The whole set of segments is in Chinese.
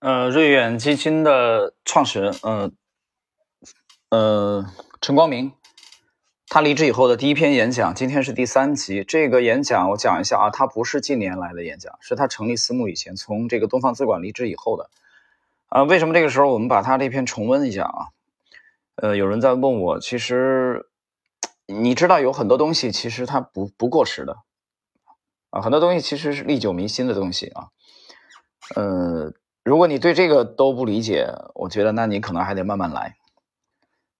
呃，瑞远基金的创始人，呃，呃，陈光明，他离职以后的第一篇演讲，今天是第三集。这个演讲我讲一下啊，他不是近年来的演讲，是他成立私募以前，从这个东方资管离职以后的。啊，为什么这个时候我们把他这篇重温一下啊？呃，有人在问我，其实你知道有很多东西其实它不不过时的啊，很多东西其实是历久弥新的东西啊，呃。如果你对这个都不理解，我觉得那你可能还得慢慢来。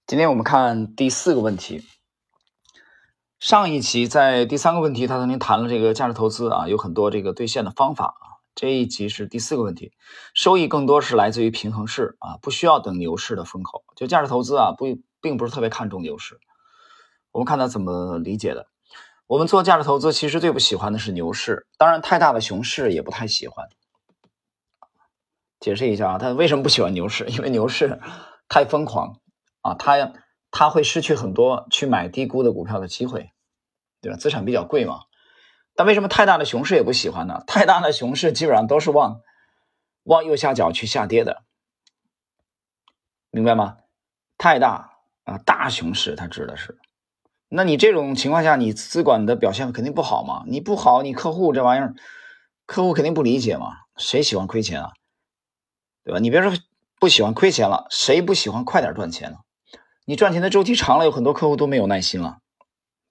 今天我们看第四个问题。上一期在第三个问题，他曾经谈了这个价值投资啊，有很多这个兑现的方法啊。这一集是第四个问题，收益更多是来自于平衡式啊，不需要等牛市的风口。就价值投资啊，不并不是特别看重牛市。我们看他怎么理解的。我们做价值投资，其实最不喜欢的是牛市，当然太大的熊市也不太喜欢。解释一下啊，他为什么不喜欢牛市？因为牛市太疯狂啊，他他会失去很多去买低估的股票的机会，对吧？资产比较贵嘛。但为什么太大的熊市也不喜欢呢？太大的熊市基本上都是往往右下角去下跌的，明白吗？太大啊，大熊市它指的是，那你这种情况下，你资管的表现肯定不好嘛？你不好，你客户这玩意儿，客户肯定不理解嘛？谁喜欢亏钱啊？对吧？你别说不喜欢亏钱了，谁不喜欢快点赚钱呢？你赚钱的周期长了，有很多客户都没有耐心了，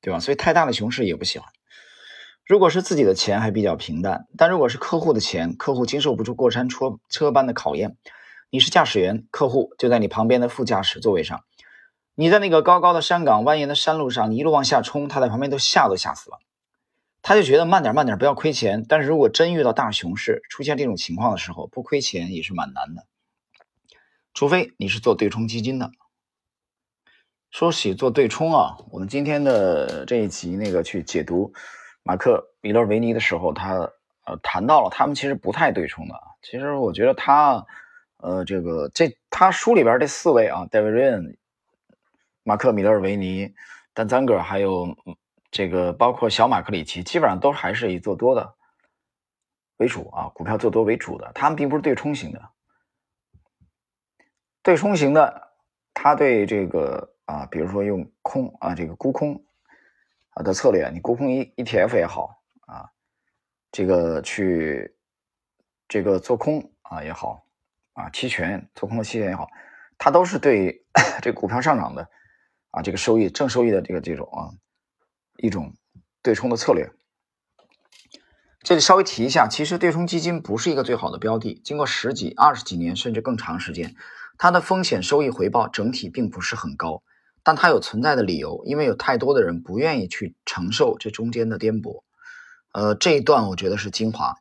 对吧？所以太大的熊市也不喜欢。如果是自己的钱还比较平淡，但如果是客户的钱，客户经受不住过山车车般的考验。你是驾驶员，客户就在你旁边的副驾驶座位上，你在那个高高的山岗、蜿蜒的山路上，你一路往下冲，他在旁边都吓都吓死了。他就觉得慢点慢点，不要亏钱。但是如果真遇到大熊市，出现这种情况的时候，不亏钱也是蛮难的。除非你是做对冲基金的。说起做对冲啊，我们今天的这一集那个去解读马克·米勒维尼的时候，他呃谈到了他们其实不太对冲的。其实我觉得他呃这个这他书里边这四位啊，戴维·瑞恩、马克·米勒维尼、丹·赞格还有。这个包括小马克里奇，基本上都还是以做多的为主啊，股票做多为主的，他们并不是对冲型的。对冲型的，他对这个啊，比如说用空啊，这个沽空啊的策略，你沽空 E ETF 也好啊，这个去这个做空啊也好啊，期权做空的期权也好，它都是对 这个股票上涨的啊，这个收益正收益的这个这种啊。一种对冲的策略，这里稍微提一下，其实对冲基金不是一个最好的标的。经过十几、二十几年甚至更长时间，它的风险收益回报整体并不是很高，但它有存在的理由，因为有太多的人不愿意去承受这中间的颠簸。呃，这一段我觉得是精华，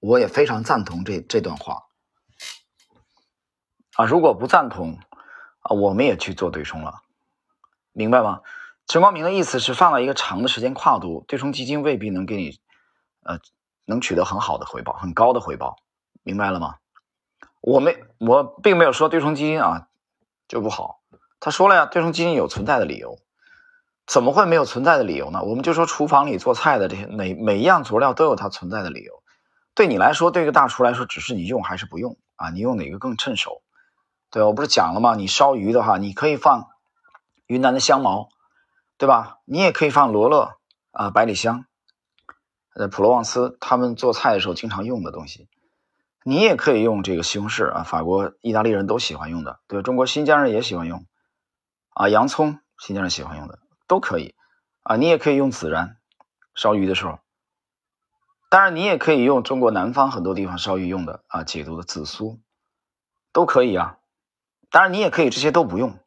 我也非常赞同这这段话。啊，如果不赞同啊，我们也去做对冲了，明白吗？陈光明的意思是，放到一个长的时间跨度，对冲基金未必能给你，呃，能取得很好的回报，很高的回报，明白了吗？我没，我并没有说对冲基金啊就不好。他说了呀，对冲基金有存在的理由，怎么会没有存在的理由呢？我们就说厨房里做菜的这些每每一样佐料都有它存在的理由。对你来说，对一个大厨来说，只是你用还是不用啊？你用哪个更趁手？对我不是讲了吗？你烧鱼的话，你可以放云南的香茅。对吧？你也可以放罗勒啊、百里香、呃、普罗旺斯，他们做菜的时候经常用的东西。你也可以用这个西红柿啊，法国、意大利人都喜欢用的，对中国新疆人也喜欢用啊，洋葱新疆人喜欢用的都可以啊。你也可以用孜然烧鱼的时候，当然你也可以用中国南方很多地方烧鱼用的啊，解毒的紫苏都可以啊。当然你也可以这些都不用。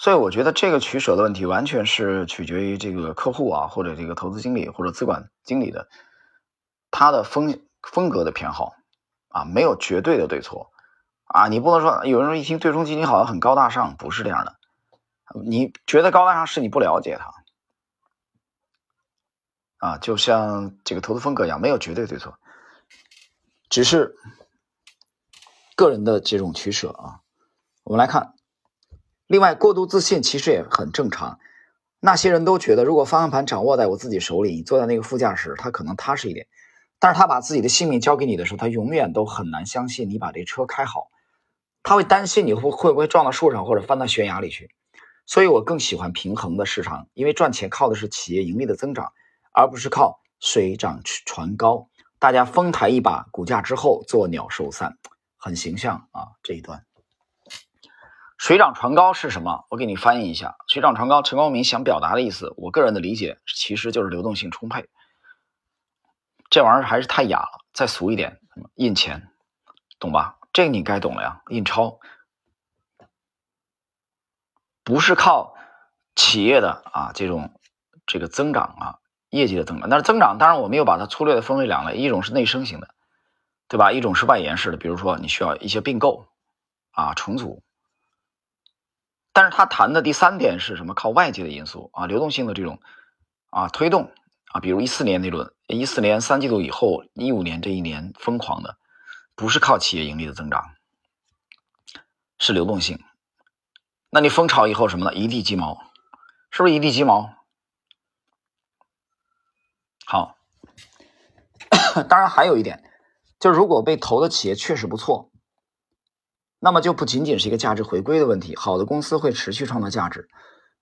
所以我觉得这个取舍的问题完全是取决于这个客户啊，或者这个投资经理或者资管经理的他的风风格的偏好啊，没有绝对的对错啊。你不能说有人说一听对冲基金好像很高大上，不是这样的。你觉得高大上是你不了解它啊，就像这个投资风格一样，没有绝对对错，只是个人的这种取舍啊。我们来看。另外，过度自信其实也很正常。那些人都觉得，如果方向盘掌握在我自己手里，你坐在那个副驾驶，他可能踏实一点。但是他把自己的性命交给你的时候，他永远都很难相信你把这车开好，他会担心你会会不会撞到树上或者翻到悬崖里去。所以我更喜欢平衡的市场，因为赚钱靠的是企业盈利的增长，而不是靠水涨船高。大家丰抬一把股价之后，作鸟兽散，很形象啊这一段。水涨船高是什么？我给你翻译一下。水涨船高，陈光明想表达的意思，我个人的理解其实就是流动性充沛。这玩意儿还是太雅了，再俗一点，印钱，懂吧？这你该懂了呀，印钞不是靠企业的啊这种这个增长啊业绩的增长，但是增长当然我们又把它粗略的分为两类，一种是内生型的，对吧？一种是外延式的，比如说你需要一些并购啊重组。但是他谈的第三点是什么？靠外界的因素啊，流动性的这种啊推动啊，比如一四年那轮，一四年三季度以后，一五年这一年疯狂的，不是靠企业盈利的增长，是流动性。那你蜂巢以后什么呢？一地鸡毛，是不是一地鸡毛？好，当然还有一点，就是如果被投的企业确实不错。那么就不仅仅是一个价值回归的问题，好的公司会持续创造价值，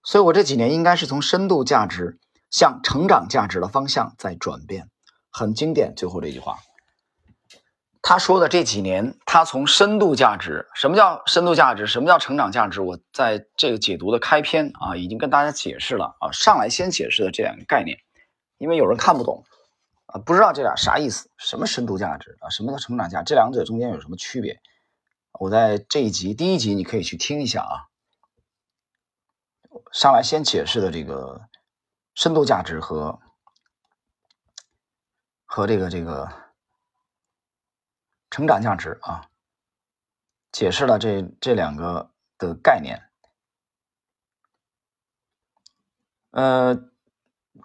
所以我这几年应该是从深度价值向成长价值的方向在转变，很经典。最后这句话，他说的这几年，他从深度价值，什么叫深度价值，什么叫成长价值，我在这个解读的开篇啊，已经跟大家解释了啊，上来先解释的这两个概念，因为有人看不懂啊，不知道这俩啥意思，什么深度价值啊，什么叫成长价，这两者中间有什么区别？我在这一集第一集，你可以去听一下啊。上来先解释的这个深度价值和和这个这个成长价值啊，解释了这这两个的概念。呃，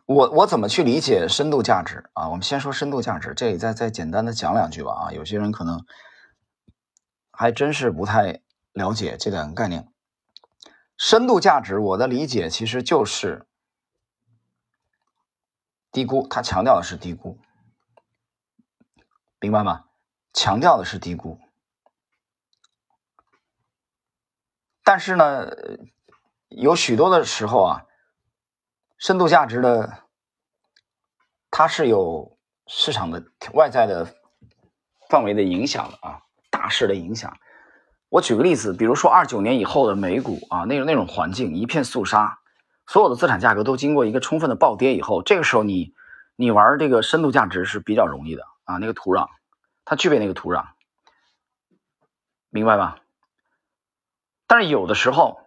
我我怎么去理解深度价值啊？我们先说深度价值，这里再再简单的讲两句吧啊，有些人可能。还真是不太了解这两个概念。深度价值，我的理解其实就是低估，他强调的是低估，明白吗？强调的是低估。但是呢，有许多的时候啊，深度价值的它是有市场的外在的范围的影响的啊。大势的影响，我举个例子，比如说二九年以后的美股啊，那种那种环境一片肃杀，所有的资产价格都经过一个充分的暴跌以后，这个时候你你玩这个深度价值是比较容易的啊，那个土壤它具备那个土壤，明白吧？但是有的时候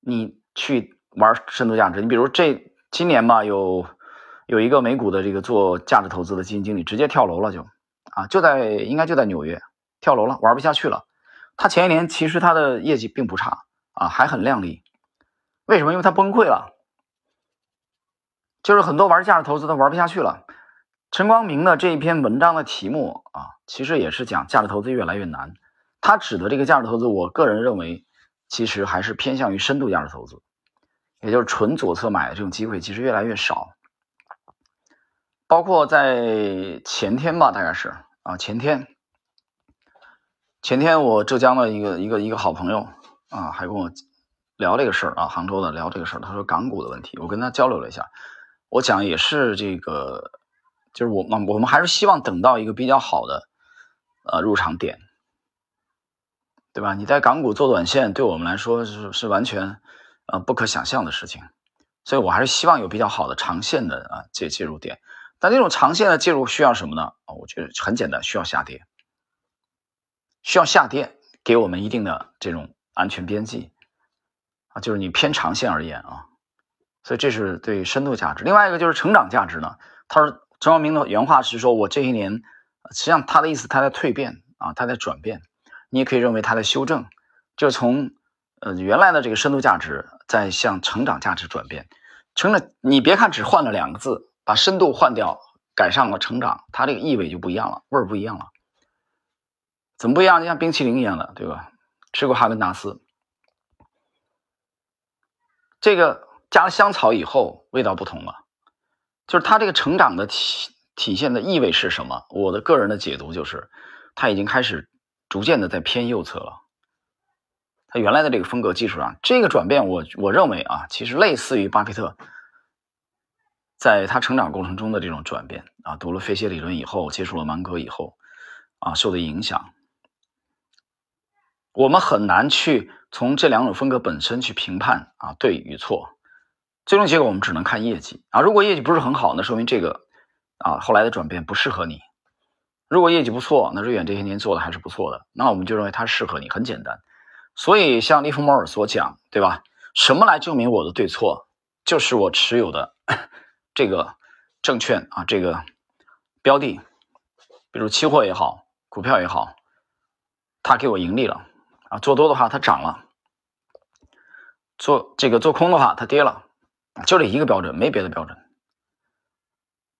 你去玩深度价值，你比如这今年吧，有有一个美股的这个做价值投资的基金经理直接跳楼了就。啊，就在应该就在纽约跳楼了，玩不下去了。他前一年其实他的业绩并不差啊，还很靓丽。为什么？因为他崩溃了。就是很多玩价值投资的玩不下去了。陈光明的这一篇文章的题目啊，其实也是讲价值投资越来越难。他指的这个价值投资，我个人认为其实还是偏向于深度价值投资，也就是纯左侧买的这种机会其实越来越少。包括在前天吧，大概是。啊，前天，前天我浙江的一个一个一个好朋友啊，还跟我聊这个事儿啊，杭州的聊这个事儿。他说港股的问题，我跟他交流了一下，我讲也是这个，就是我们我们还是希望等到一个比较好的呃入场点，对吧？你在港股做短线，对我们来说是是完全呃不可想象的事情，所以我还是希望有比较好的长线的啊介介入点。但这种长线的介入需要什么呢？啊，我觉得很简单，需要下跌，需要下跌给我们一定的这种安全边际啊，就是你偏长线而言啊，所以这是对深度价值。另外一个就是成长价值呢，他说陈光明的原话是说，我这一年实际上他的意思他在蜕变啊，他在转变，你也可以认为他在修正，就从呃原来的这个深度价值在向成长价值转变，成了你别看只换了两个字。把深度换掉，改上了成长，它这个意味就不一样了，味儿不一样了。怎么不一样？就像冰淇淋一样的，对吧？吃过哈根达斯，这个加了香草以后，味道不同了。就是它这个成长的体体现的意味是什么？我的个人的解读就是，他已经开始逐渐的在偏右侧了。他原来的这个风格基础上，这个转变，我我认为啊，其实类似于巴菲特在他成长过程中的这种转变啊，读了费歇理论以后，接触了芒格以后啊，受的影响。我们很难去从这两种风格本身去评判啊对与错，最终结果我们只能看业绩啊。如果业绩不是很好，那说明这个啊后来的转变不适合你；如果业绩不错，那瑞远这些年做的还是不错的，那我们就认为它适合你。很简单，所以像利弗莫尔所讲，对吧？什么来证明我的对错？就是我持有的这个证券啊，这个标的，比如期货也好，股票也好，它给我盈利了。啊，做多的话它涨了，做这个做空的话它跌了，就这一个标准，没别的标准。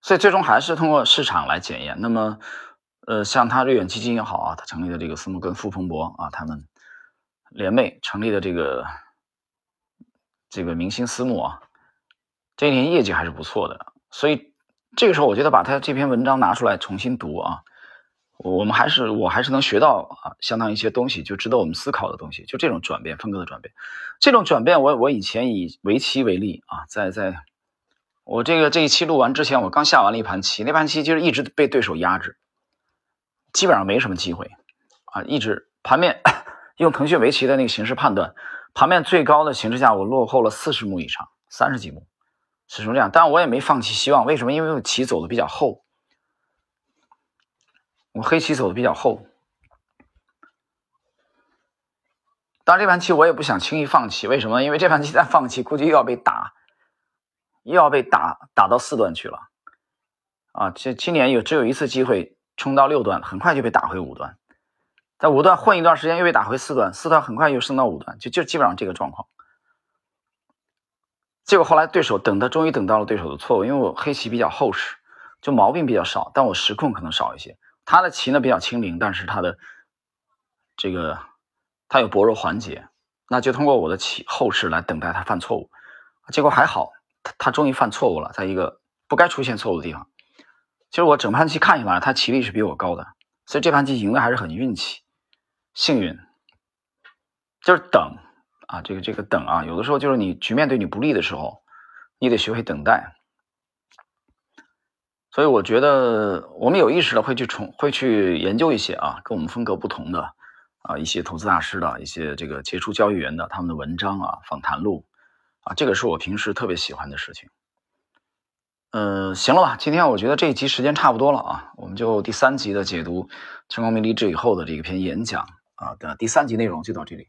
所以最终还是通过市场来检验。那么，呃，像他瑞远基金也好啊，他成立的这个私募跟富彭博啊，他们联袂成立的这个这个明星私募啊，这一年业绩还是不错的。所以这个时候，我觉得把他这篇文章拿出来重新读啊。我们还是我还是能学到啊，相当一些东西，就值得我们思考的东西。就这种转变，风格的转变，这种转变，我我以前以围棋为例啊，在在，我这个这一期录完之前，我刚下完了一盘棋，那盘棋就是一直被对手压制，基本上没什么机会啊，一直盘面 用腾讯围棋的那个形式判断，盘面最高的形势下，我落后了四十目以上，三十几目，是成这样，但我也没放弃希望，为什么？因为我棋走的比较厚。我黑棋走的比较厚，但这盘棋我也不想轻易放弃。为什么？因为这盘棋再放弃，估计又要被打，又要被打打到四段去了。啊，这今年有只有一次机会冲到六段，很快就被打回五段，在五段混一段时间又被打回四段，四段很快又升到五段，就就基本上这个状况。结果后来对手等他，终于等到了对手的错误，因为我黑棋比较厚实，就毛病比较少，但我时控可能少一些。他的棋呢比较轻灵，但是他的这个他有薄弱环节，那就通过我的棋后势来等待他犯错误，结果还好，他他终于犯错误了，在一个不该出现错误的地方。其实我整盘棋看下来，他棋力是比我高的，所以这盘棋赢的还是很运气、幸运，就是等啊，这个这个等啊，有的时候就是你局面对你不利的时候，你得学会等待。所以我觉得我们有意识的会去重会去研究一些啊，跟我们风格不同的啊一些投资大师的一些这个杰出交易员的他们的文章啊访谈录啊，这个是我平时特别喜欢的事情。嗯，行了吧，今天我觉得这一集时间差不多了啊，我们就第三集的解读陈光明离职以后的这一篇演讲啊的第三集内容就到这里。